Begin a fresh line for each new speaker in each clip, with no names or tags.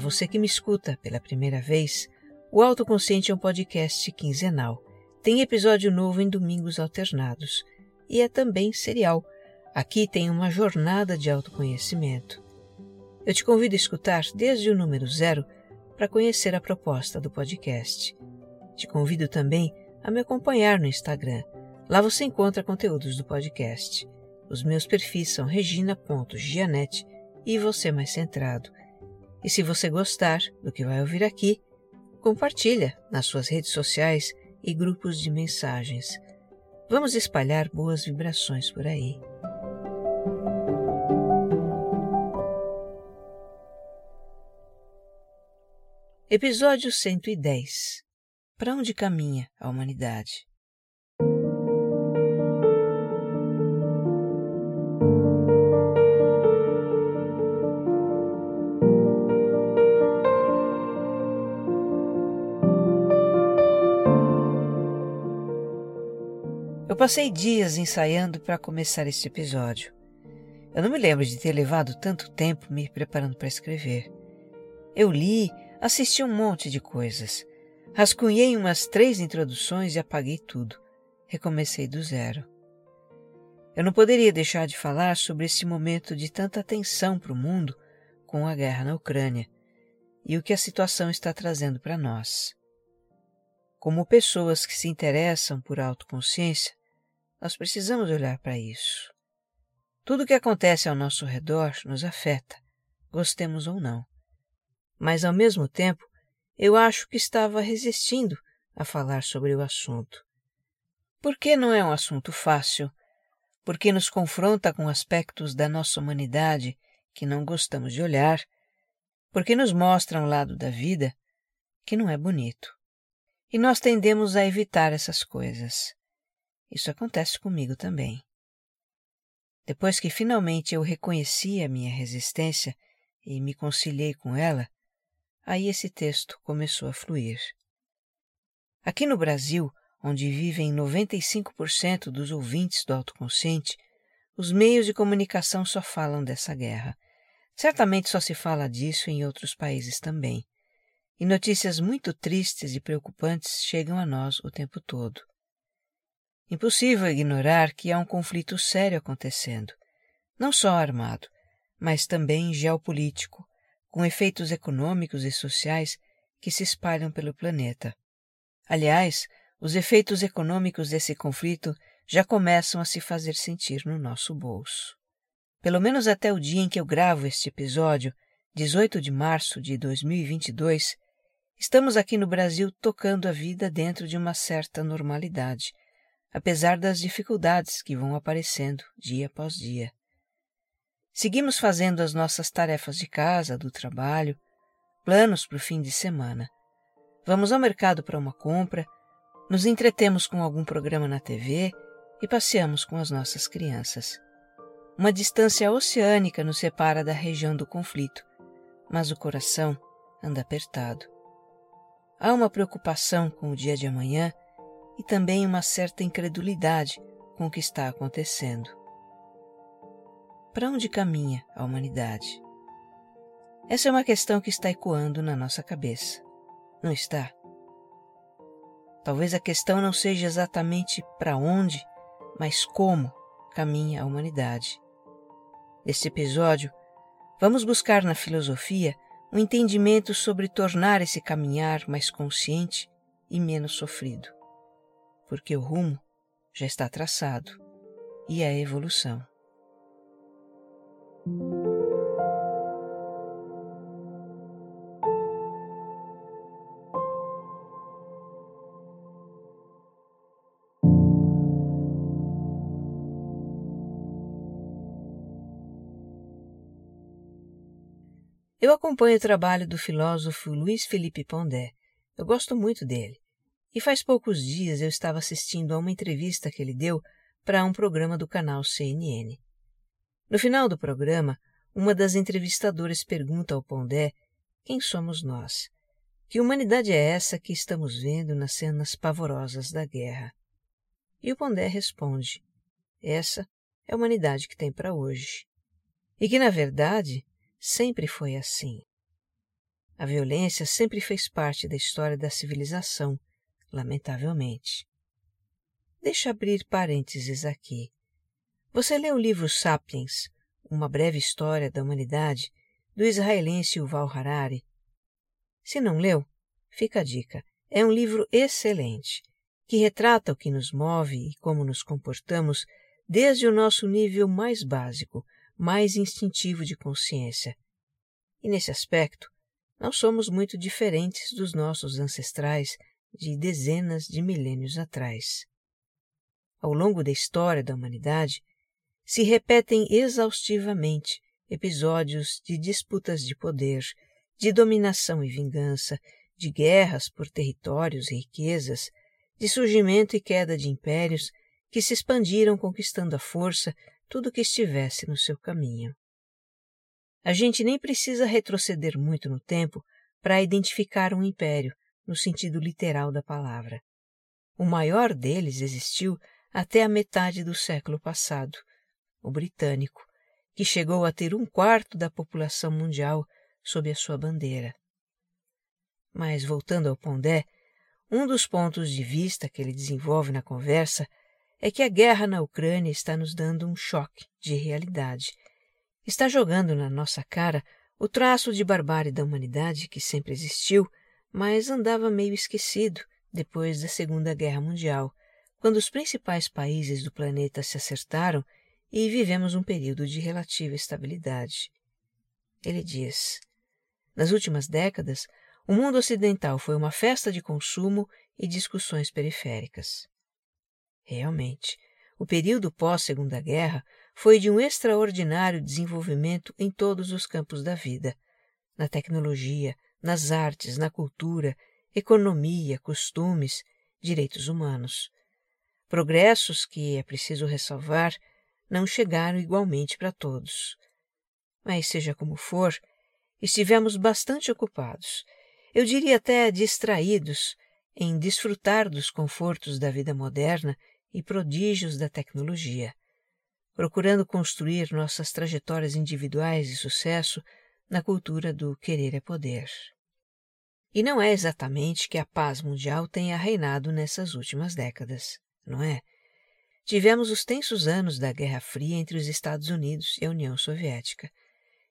Para você que me escuta pela primeira vez, o Autoconsciente é um podcast quinzenal. Tem episódio novo em domingos alternados e é também serial. Aqui tem uma jornada de autoconhecimento. Eu te convido a escutar desde o número zero para conhecer a proposta do podcast. Te convido também a me acompanhar no Instagram. Lá você encontra conteúdos do podcast. Os meus perfis são regina.gianete e você mais centrado. E se você gostar do que vai ouvir aqui, compartilha nas suas redes sociais e grupos de mensagens. Vamos espalhar boas vibrações por aí. Episódio 110 Para onde caminha a humanidade? Passei dias ensaiando para começar este episódio. Eu não me lembro de ter levado tanto tempo me preparando para escrever. Eu li, assisti um monte de coisas. Rascunhei umas três introduções e apaguei tudo. Recomecei do zero. Eu não poderia deixar de falar sobre esse momento de tanta tensão para o mundo com a guerra na Ucrânia e o que a situação está trazendo para nós. Como pessoas que se interessam por autoconsciência, nós precisamos olhar para isso. Tudo o que acontece ao nosso redor nos afeta, gostemos ou não. Mas, ao mesmo tempo, eu acho que estava resistindo a falar sobre o assunto. Porque não é um assunto fácil, porque nos confronta com aspectos da nossa humanidade que não gostamos de olhar, porque nos mostra um lado da vida que não é bonito. E nós tendemos a evitar essas coisas. Isso acontece comigo também. Depois que finalmente eu reconheci a minha resistência e me conciliei com ela, aí esse texto começou a fluir. Aqui no Brasil, onde vivem 95% dos ouvintes do autoconsciente, os meios de comunicação só falam dessa guerra. Certamente só se fala disso em outros países também. E notícias muito tristes e preocupantes chegam a nós o tempo todo. Impossível ignorar que há um conflito sério acontecendo, não só armado, mas também geopolítico, com efeitos econômicos e sociais que se espalham pelo planeta. Aliás, os efeitos econômicos desse conflito já começam a se fazer sentir no nosso bolso. Pelo menos até o dia em que eu gravo este episódio, 18 de março de 2022, estamos aqui no Brasil tocando a vida dentro de uma certa normalidade, apesar das dificuldades que vão aparecendo dia após dia. Seguimos fazendo as nossas tarefas de casa, do trabalho, planos para o fim de semana. Vamos ao mercado para uma compra, nos entretemos com algum programa na TV e passeamos com as nossas crianças. Uma distância oceânica nos separa da região do conflito, mas o coração anda apertado. Há uma preocupação com o dia de amanhã e também uma certa incredulidade com o que está acontecendo. Para onde caminha a humanidade? Essa é uma questão que está ecoando na nossa cabeça, não está? Talvez a questão não seja exatamente para onde, mas como caminha a humanidade. Neste episódio, vamos buscar na filosofia um entendimento sobre tornar esse caminhar mais consciente e menos sofrido porque o rumo já está traçado e é a evolução. Eu acompanho o trabalho do filósofo Luiz Felipe Pondé. Eu gosto muito dele. E faz poucos dias eu estava assistindo a uma entrevista que ele deu para um programa do canal CNN. No final do programa, uma das entrevistadoras pergunta ao Pondé quem somos nós. Que humanidade é essa que estamos vendo nas cenas pavorosas da guerra? E o Pondé responde: essa é a humanidade que tem para hoje. E que, na verdade, sempre foi assim. A violência sempre fez parte da história da civilização, lamentavelmente. Deixa abrir parênteses aqui. Você leu o livro Sapiens, Uma Breve História da Humanidade, do israelense Yuval Harari? Se não leu, fica a dica. É um livro excelente, que retrata o que nos move e como nos comportamos desde o nosso nível mais básico, mais instintivo de consciência. E nesse aspecto, não somos muito diferentes dos nossos ancestrais de dezenas de milênios atrás. Ao longo da história da humanidade, se repetem exaustivamente episódios de disputas de poder, de dominação e vingança, de guerras por territórios e riquezas, de surgimento e queda de impérios que se expandiram conquistando à força tudo que estivesse no seu caminho. A gente nem precisa retroceder muito no tempo para identificar um império, no sentido literal da palavra. O maior deles existiu até a metade do século passado, o britânico, que chegou a ter um quarto da população mundial sob a sua bandeira. Mas, voltando ao Pondé, um dos pontos de vista que ele desenvolve na conversa é que a guerra na Ucrânia está nos dando um choque de realidade. Está jogando na nossa cara o traço de barbárie da humanidade que sempre existiu, mas andava meio esquecido depois da Segunda Guerra Mundial, quando os principais países do planeta se acertaram e vivemos um período de relativa estabilidade. Ele diz: Nas últimas décadas, o mundo ocidental foi uma festa de consumo e discussões periféricas. Realmente, o período pós-Segunda Guerra foi de um extraordinário desenvolvimento em todos os campos da vida na tecnologia, nas artes, na cultura, economia, costumes, direitos humanos. Progressos que, é preciso ressalvar, não chegaram igualmente para todos. Mas, seja como for, estivemos bastante ocupados, eu diria até distraídos, em desfrutar dos confortos da vida moderna e prodígios da tecnologia, procurando construir nossas trajetórias individuais de sucesso na cultura do querer é poder. E não é exatamente que a paz mundial tenha reinado nessas últimas décadas, não é? Tivemos os tensos anos da Guerra Fria entre os Estados Unidos e a União Soviética.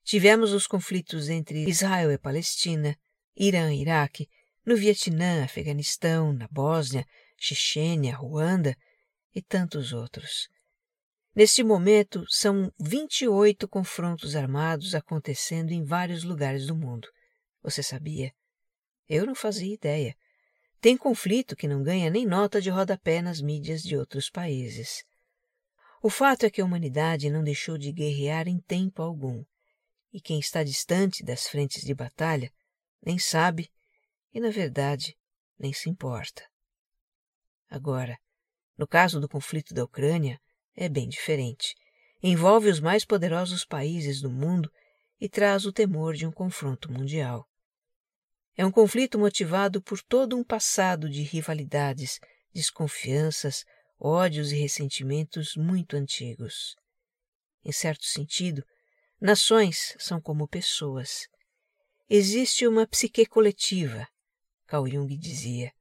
Tivemos os conflitos entre Israel e Palestina, Irã e Iraque, no Vietnã, Afeganistão, na Bósnia, Chechênia, Ruanda e tantos outros. Neste momento, são 28 confrontos armados acontecendo em vários lugares do mundo. Você sabia? Eu não fazia ideia. Tem conflito que não ganha nem nota de rodapé nas mídias de outros países. O fato é que a humanidade não deixou de guerrear em tempo algum, e quem está distante das frentes de batalha nem sabe e, na verdade, nem se importa. Agora, no caso do conflito da Ucrânia, é bem diferente. Envolve os mais poderosos países do mundo e traz o temor de um confronto mundial. É um conflito motivado por todo um passado de rivalidades, desconfianças, ódios e ressentimentos muito antigos. Em certo sentido, nações são como pessoas. Existe uma psique coletiva, Carl Jung dizia.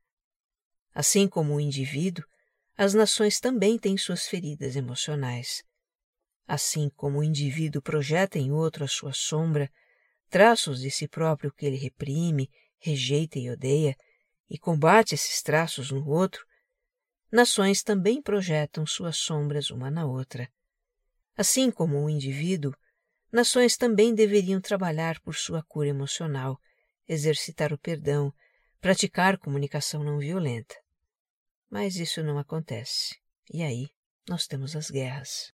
Assim como o indivíduo, as nações também têm suas feridas emocionais. Assim como o indivíduo projeta em outro a sua sombra, traços de si próprio que ele reprime, rejeita e odeia, e combate esses traços no outro, nações também projetam suas sombras uma na outra. Assim como o indivíduo, nações também deveriam trabalhar por sua cura emocional, exercitar o perdão, praticar comunicação não violenta. Mas isso não acontece. E aí nós temos as guerras.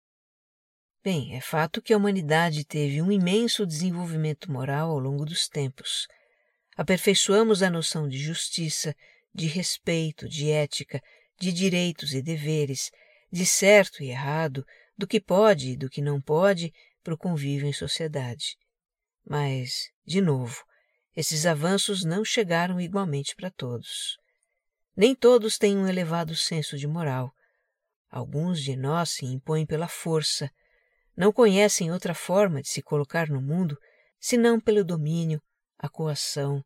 Bem, é fato que a humanidade teve um imenso desenvolvimento moral ao longo dos tempos. Aperfeiçoamos a noção de justiça, de respeito, de ética, de direitos e deveres, de certo e errado, do que pode e do que não pode para o convívio em sociedade. Mas, de novo, esses avanços não chegaram igualmente para todos. Nem todos têm um elevado senso de moral. Alguns de nós se impõem pela força, não conhecem outra forma de se colocar no mundo senão pelo domínio, a coação,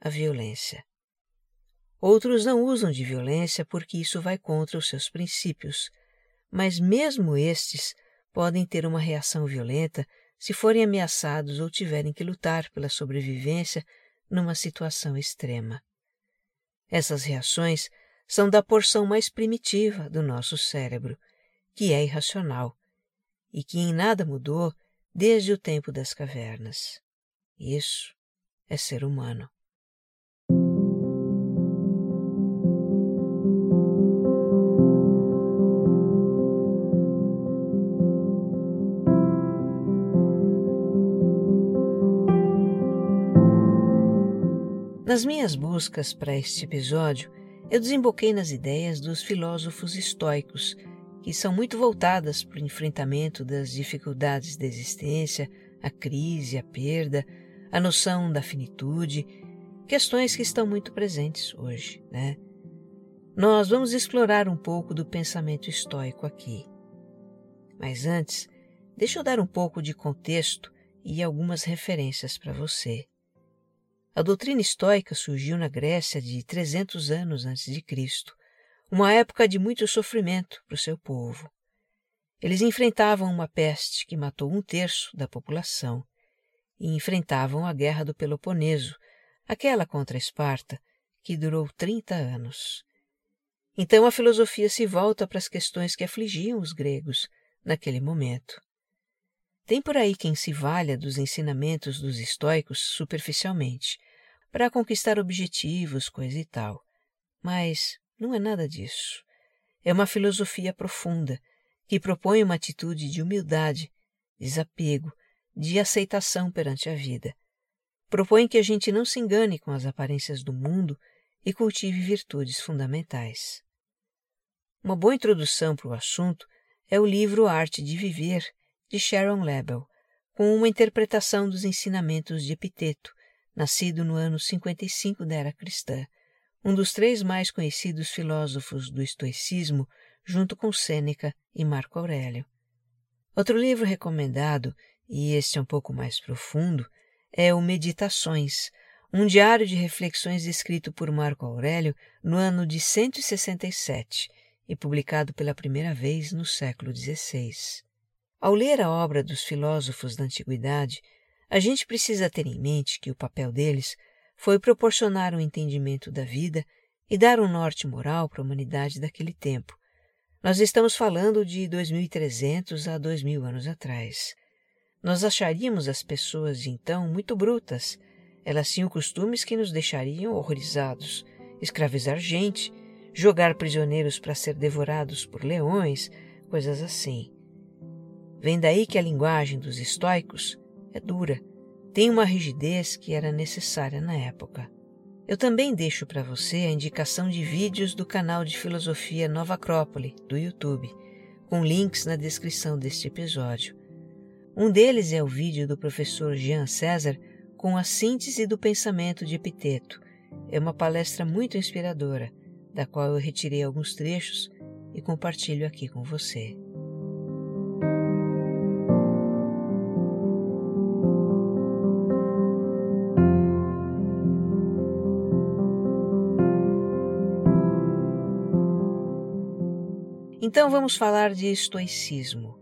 a violência. Outros não usam de violência porque isso vai contra os seus princípios, mas mesmo estes podem ter uma reação violenta se forem ameaçados ou tiverem que lutar pela sobrevivência numa situação extrema. Essas reações são da porção mais primitiva do nosso cérebro, que é irracional e que em nada mudou desde o tempo das cavernas. Isso é ser humano. Nas minhas buscas para este episódio, eu desemboquei nas ideias dos filósofos estoicos que são muito voltadas para o enfrentamento das dificuldades da existência, a crise, a perda, a noção da finitude, questões que estão muito presentes hoje, né? Nós vamos explorar um pouco do pensamento estoico aqui. Mas antes, deixa eu dar um pouco de contexto e algumas referências para você. A doutrina estoica surgiu na Grécia de 300 anos antes de Cristo uma época de muito sofrimento para o seu povo. Eles enfrentavam uma peste que matou um terço da população e enfrentavam a Guerra do Peloponeso, aquela contra Esparta, que durou 30 anos. Então a filosofia se volta para as questões que afligiam os gregos naquele momento. Tem por aí quem se valha dos ensinamentos dos estoicos superficialmente, para conquistar objetivos, coisa e tal. Mas não é nada disso. É uma filosofia profunda que propõe uma atitude de humildade, desapego, de aceitação perante a vida. Propõe que a gente não se engane com as aparências do mundo e cultive virtudes fundamentais. Uma boa introdução para o assunto é o livro Arte de Viver, de Sharon Lebel, com uma interpretação dos ensinamentos de Epiteto, nascido no ano 55 da era cristã, um dos três mais conhecidos filósofos do estoicismo, junto com Sêneca e Marco Aurélio. Outro livro recomendado, e este é um pouco mais profundo, é o Meditações, um diário de reflexões escrito por Marco Aurélio no ano de 167 e publicado pela primeira vez no século XVI. Ao ler a obra dos filósofos da antiguidade, a gente precisa ter em mente que o papel deles foi proporcionar um entendimento da vida e dar um norte moral para a humanidade daquele tempo. Nós estamos falando de 2300 a 2000 anos atrás. Nós acharíamos as pessoas de então muito brutas. Elas tinham costumes que nos deixariam horrorizados: escravizar gente, jogar prisioneiros para ser devorados por leões, coisas assim. Vem daí que a linguagem dos estoicos é dura, tem uma rigidez que era necessária na época. Eu também deixo para você a indicação de vídeos do canal de filosofia Nova Acrópole, do YouTube, com links na descrição deste episódio. Um deles é o vídeo do professor Jean César com a síntese do pensamento de Epiteto. É uma palestra muito inspiradora, da qual eu retirei alguns trechos e compartilho aqui com você. Então vamos falar de estoicismo.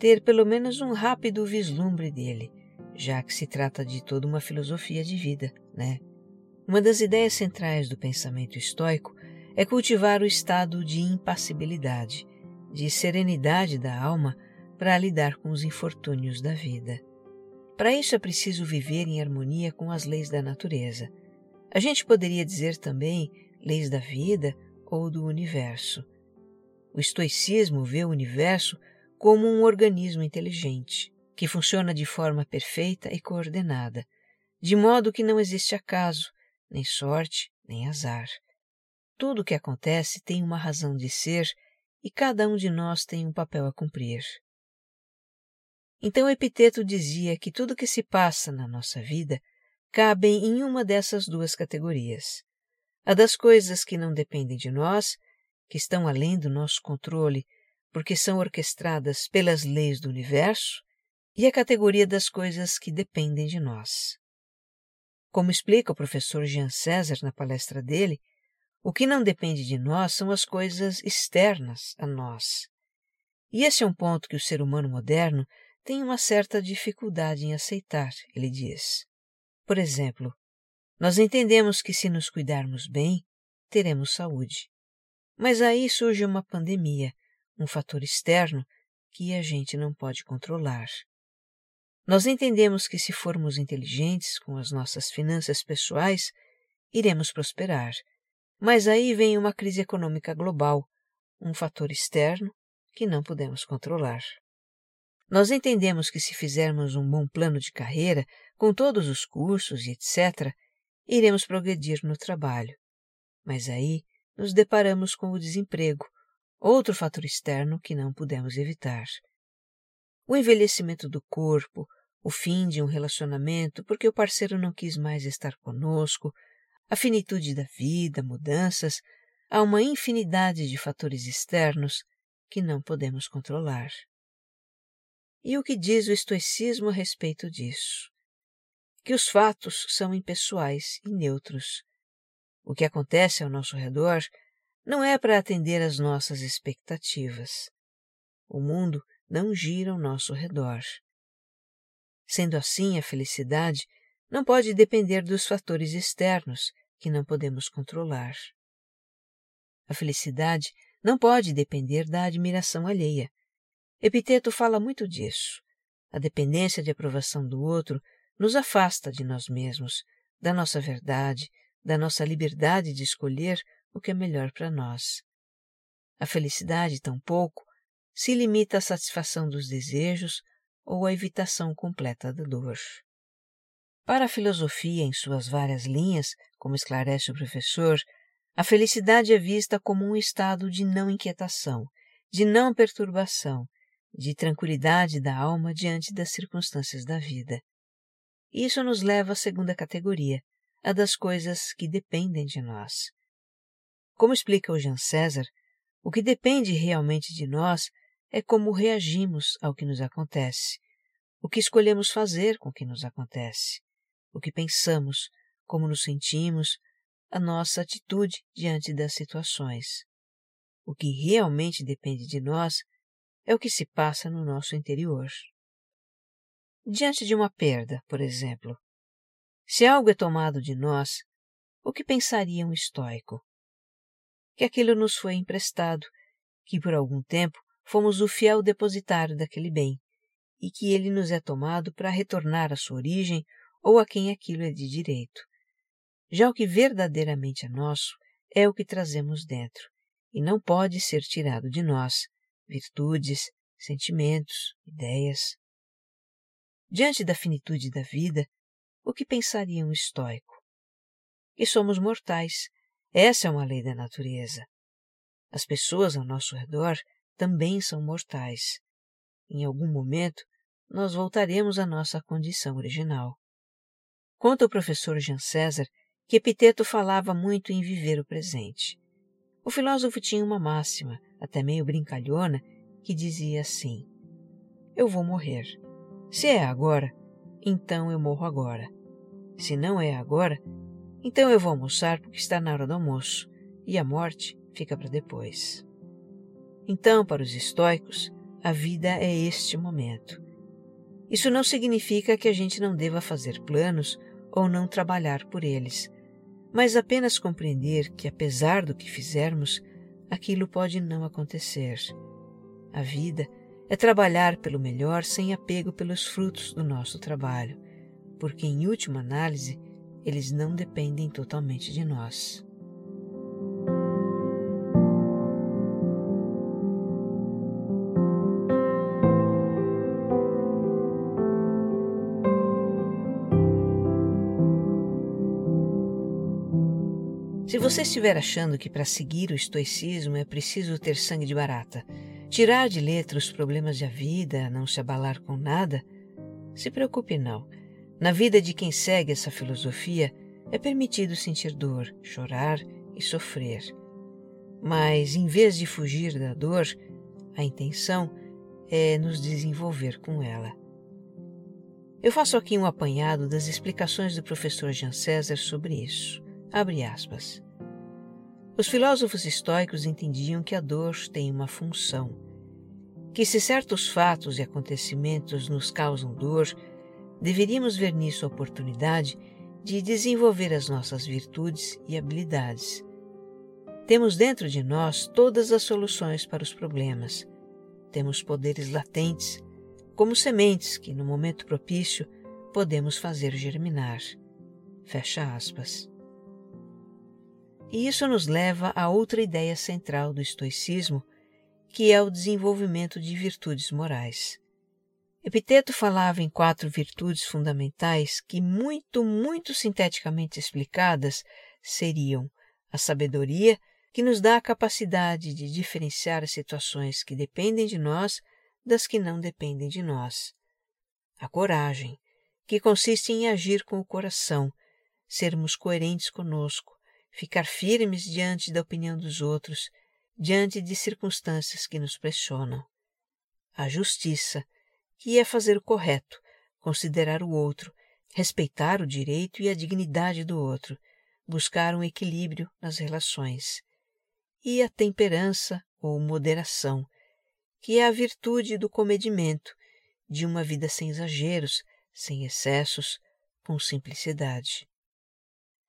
Ter pelo menos um rápido vislumbre dele, já que se trata de toda uma filosofia de vida, né? Uma das ideias centrais do pensamento estoico é cultivar o estado de impassibilidade, de serenidade da alma para lidar com os infortúnios da vida. Para isso é preciso viver em harmonia com as leis da natureza. A gente poderia dizer também leis da vida ou do universo. O estoicismo vê o universo como um organismo inteligente, que funciona de forma perfeita e coordenada, de modo que não existe acaso, nem sorte, nem azar. Tudo o que acontece tem uma razão de ser e cada um de nós tem um papel a cumprir. Então Epiteto dizia que tudo o que se passa na nossa vida cabe em uma dessas duas categorias: a das coisas que não dependem de nós, que estão além do nosso controle, porque são orquestradas pelas leis do universo, e a categoria das coisas que dependem de nós. Como explica o professor Jean César na palestra dele, o que não depende de nós são as coisas externas a nós. E esse é um ponto que o ser humano moderno tem uma certa dificuldade em aceitar, ele diz. Por exemplo, nós entendemos que se nos cuidarmos bem, teremos saúde. Mas aí surge uma pandemia, um fator externo que a gente não pode controlar. Nós entendemos que se formos inteligentes com as nossas finanças pessoais, iremos prosperar. Mas aí vem uma crise econômica global, um fator externo que não podemos controlar. Nós entendemos que se fizermos um bom plano de carreira, com todos os cursos e etc., iremos progredir no trabalho. Mas aí nos deparamos com o desemprego, outro fator externo que não pudemos evitar. O envelhecimento do corpo, o fim de um relacionamento porque o parceiro não quis mais estar conosco, a finitude da vida, mudanças, há uma infinidade de fatores externos que não podemos controlar. E o que diz o estoicismo a respeito disso? Que os fatos são impessoais e neutros. O que acontece ao nosso redor não é para atender às nossas expectativas. O mundo não gira ao nosso redor. Sendo assim, a felicidade não pode depender dos fatores externos que não podemos controlar. A felicidade não pode depender da admiração alheia. Epiteto fala muito disso. A dependência de aprovação do outro nos afasta de nós mesmos, da nossa verdade, da nossa liberdade de escolher o que é melhor para nós. A felicidade, tampouco, se limita à satisfação dos desejos ou à evitação completa da dor. Para a filosofia, em suas várias linhas, como esclarece o professor, a felicidade é vista como um estado de não inquietação, de não perturbação, de tranquilidade da alma diante das circunstâncias da vida. Isso nos leva à segunda categoria, a das coisas que dependem de nós. Como explica o Jean César, o que depende realmente de nós é como reagimos ao que nos acontece, o que escolhemos fazer com o que nos acontece, o que pensamos, como nos sentimos, a nossa atitude diante das situações. O que realmente depende de nós é o que se passa no nosso interior. Diante de uma perda, por exemplo, se algo é tomado de nós, o que pensaria um estoico? Que aquilo nos foi emprestado, que por algum tempo fomos o fiel depositário daquele bem, e que ele nos é tomado para retornar à sua origem ou a quem aquilo é de direito. Já o que verdadeiramente é nosso é o que trazemos dentro, e não pode ser tirado de nós, virtudes, sentimentos, ideias. Diante da finitude da vida, o que pensaria um estoico? Que somos mortais. Essa é uma lei da natureza. As pessoas ao nosso redor também são mortais. Em algum momento, nós voltaremos à nossa condição original. Conta o professor Jean César que Epiteto falava muito em viver o presente. O filósofo tinha uma máxima, até meio brincalhona, que dizia assim: Eu vou morrer. Se é agora, então eu morro agora. Se não é agora, então eu vou almoçar porque está na hora do almoço, e a morte fica para depois. Então, para os estoicos, a vida é este momento. Isso não significa que a gente não deva fazer planos ou não trabalhar por eles, mas apenas compreender que, apesar do que fizermos, aquilo pode não acontecer. A vida é trabalhar pelo melhor sem apego pelos frutos do nosso trabalho, porque, em última análise, eles não dependem totalmente de nós. Se você estiver achando que para seguir o estoicismo é preciso ter sangue de barata, tirar de letra os problemas da vida, não se abalar com nada, se preocupe não. Na vida de quem segue essa filosofia, é permitido sentir dor, chorar e sofrer. Mas, em vez de fugir da dor, a intenção é nos desenvolver com ela. Eu faço aqui um apanhado das explicações do professor Jean César sobre isso. Abre aspas. Os filósofos estoicos entendiam que a dor tem uma função, que se certos fatos e acontecimentos nos causam dor, deveríamos ver nisso a oportunidade de desenvolver as nossas virtudes e habilidades. Temos dentro de nós todas as soluções para os problemas. Temos poderes latentes, como sementes que, no momento propício, podemos fazer germinar. Fecha aspas. E isso nos leva a outra ideia central do estoicismo, que é o desenvolvimento de virtudes morais. Epiteto falava em quatro virtudes fundamentais que, muito, muito sinteticamente explicadas, seriam a sabedoria, que nos dá a capacidade de diferenciar as situações que dependem de nós das que não dependem de nós. A coragem, que consiste em agir com o coração, sermos coerentes conosco, ficar firmes diante da opinião dos outros, diante de circunstâncias que nos pressionam. A justiça, que é fazer o correto, considerar o outro, respeitar o direito e a dignidade do outro, buscar um equilíbrio nas relações. E a temperança ou moderação, que é a virtude do comedimento, de uma vida sem exageros, sem excessos, com simplicidade.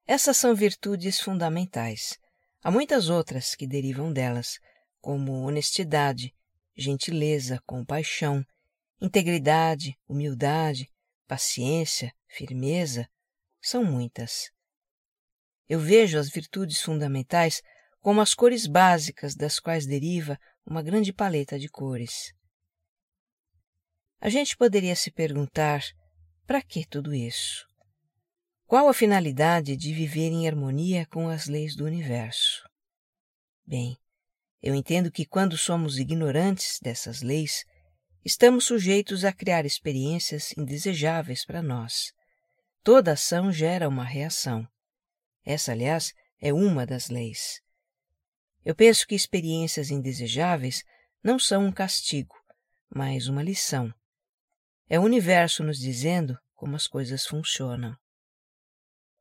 Essas são virtudes fundamentais. Há muitas outras que derivam delas, como honestidade, gentileza, compaixão, Integridade, humildade, paciência, firmeza são muitas. Eu vejo as virtudes fundamentais como as cores básicas das quais deriva uma grande paleta de cores. A gente poderia se perguntar: para que tudo isso? Qual a finalidade de viver em harmonia com as leis do universo? Bem, eu entendo que quando somos ignorantes dessas leis, estamos sujeitos a criar experiências indesejáveis para nós. Toda ação gera uma reação. Essa, aliás, é uma das leis. Eu penso que experiências indesejáveis não são um castigo, mas uma lição. É o universo nos dizendo como as coisas funcionam.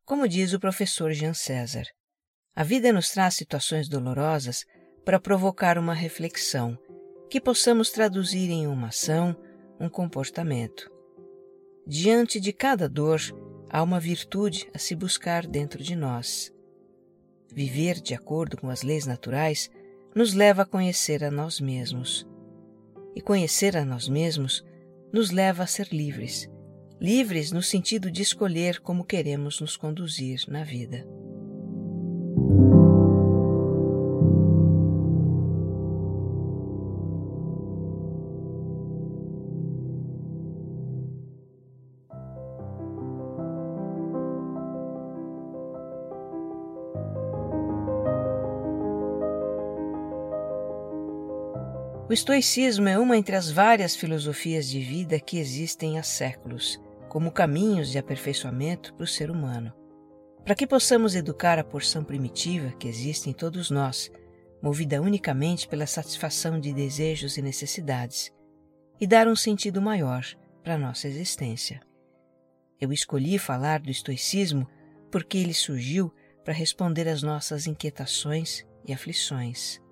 Como diz o professor Jean César, a vida nos traz situações dolorosas para provocar uma reflexão que possamos traduzir em uma ação, um comportamento. Diante de cada dor, há uma virtude a se buscar dentro de nós. Viver de acordo com as leis naturais nos leva a conhecer a nós mesmos. E conhecer a nós mesmos nos leva a ser livres. Livres no sentido de escolher como queremos nos conduzir na vida. O estoicismo é uma entre as várias filosofias de vida que existem há séculos, como caminhos de aperfeiçoamento para o ser humano. Para que possamos educar a porção primitiva que existe em todos nós, movida unicamente pela satisfação de desejos e necessidades, e dar um sentido maior para a nossa existência. Eu escolhi falar do estoicismo porque ele surgiu para responder às nossas inquietações e aflições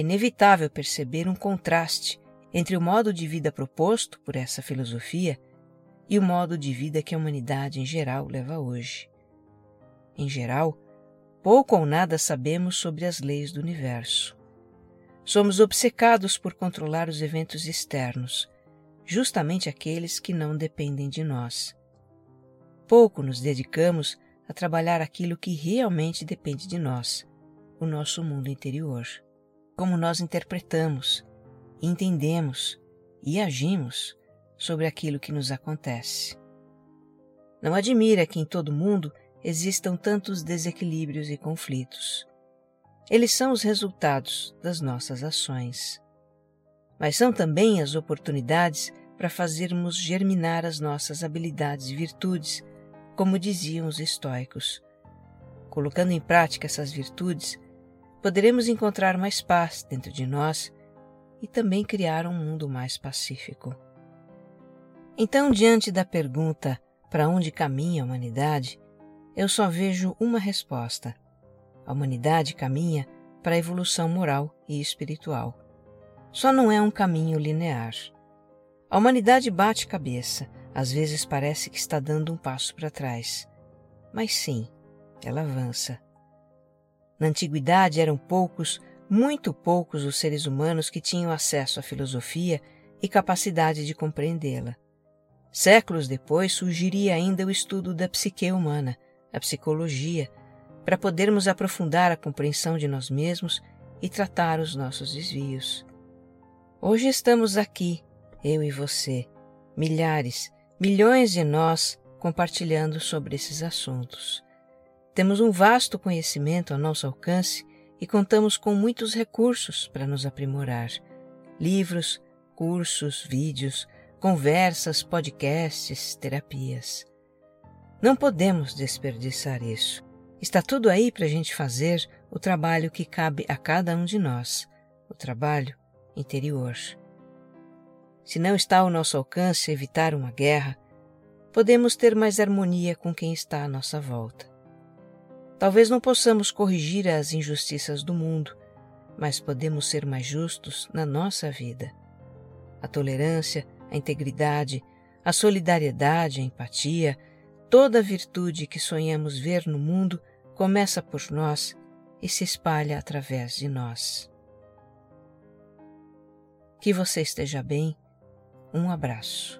é inevitável perceber um contraste entre o modo de vida proposto por essa filosofia e o modo de vida que a humanidade em geral leva hoje. Em geral, pouco ou nada sabemos sobre as leis do universo. Somos obcecados por controlar os eventos externos, justamente aqueles que não dependem de nós. Pouco nos dedicamos a trabalhar aquilo que realmente depende de nós, o nosso mundo interior como nós interpretamos, entendemos e agimos sobre aquilo que nos acontece. Não admira que em todo mundo existam tantos desequilíbrios e conflitos. Eles são os resultados das nossas ações. Mas são também as oportunidades para fazermos germinar as nossas habilidades e virtudes, como diziam os estoicos. Colocando em prática essas virtudes, poderemos encontrar mais paz dentro de nós e também criar um mundo mais pacífico. Então, diante da pergunta para onde caminha a humanidade, eu só vejo uma resposta. A humanidade caminha para a evolução moral e espiritual. Só não é um caminho linear. A humanidade bate cabeça, às vezes parece que está dando um passo para trás. Mas sim, ela avança. Na antiguidade eram poucos, muito poucos os seres humanos que tinham acesso à filosofia e capacidade de compreendê-la. Séculos depois surgiria ainda o estudo da psique humana, a psicologia, para podermos aprofundar a compreensão de nós mesmos e tratar os nossos desvios. Hoje estamos aqui, eu e você, milhares, milhões de nós compartilhando sobre esses assuntos. Temos um vasto conhecimento ao nosso alcance e contamos com muitos recursos para nos aprimorar: livros, cursos, vídeos, conversas, podcasts, terapias. Não podemos desperdiçar isso. Está tudo aí para a gente fazer o trabalho que cabe a cada um de nós, o trabalho interior. Se não está ao nosso alcance evitar uma guerra, podemos ter mais harmonia com quem está à nossa volta. Talvez não possamos corrigir as injustiças do mundo, mas podemos ser mais justos na nossa vida. A tolerância, a integridade, a solidariedade, a empatia, toda a virtude que sonhamos ver no mundo começa por nós e se espalha através de nós. Que você esteja bem. Um abraço.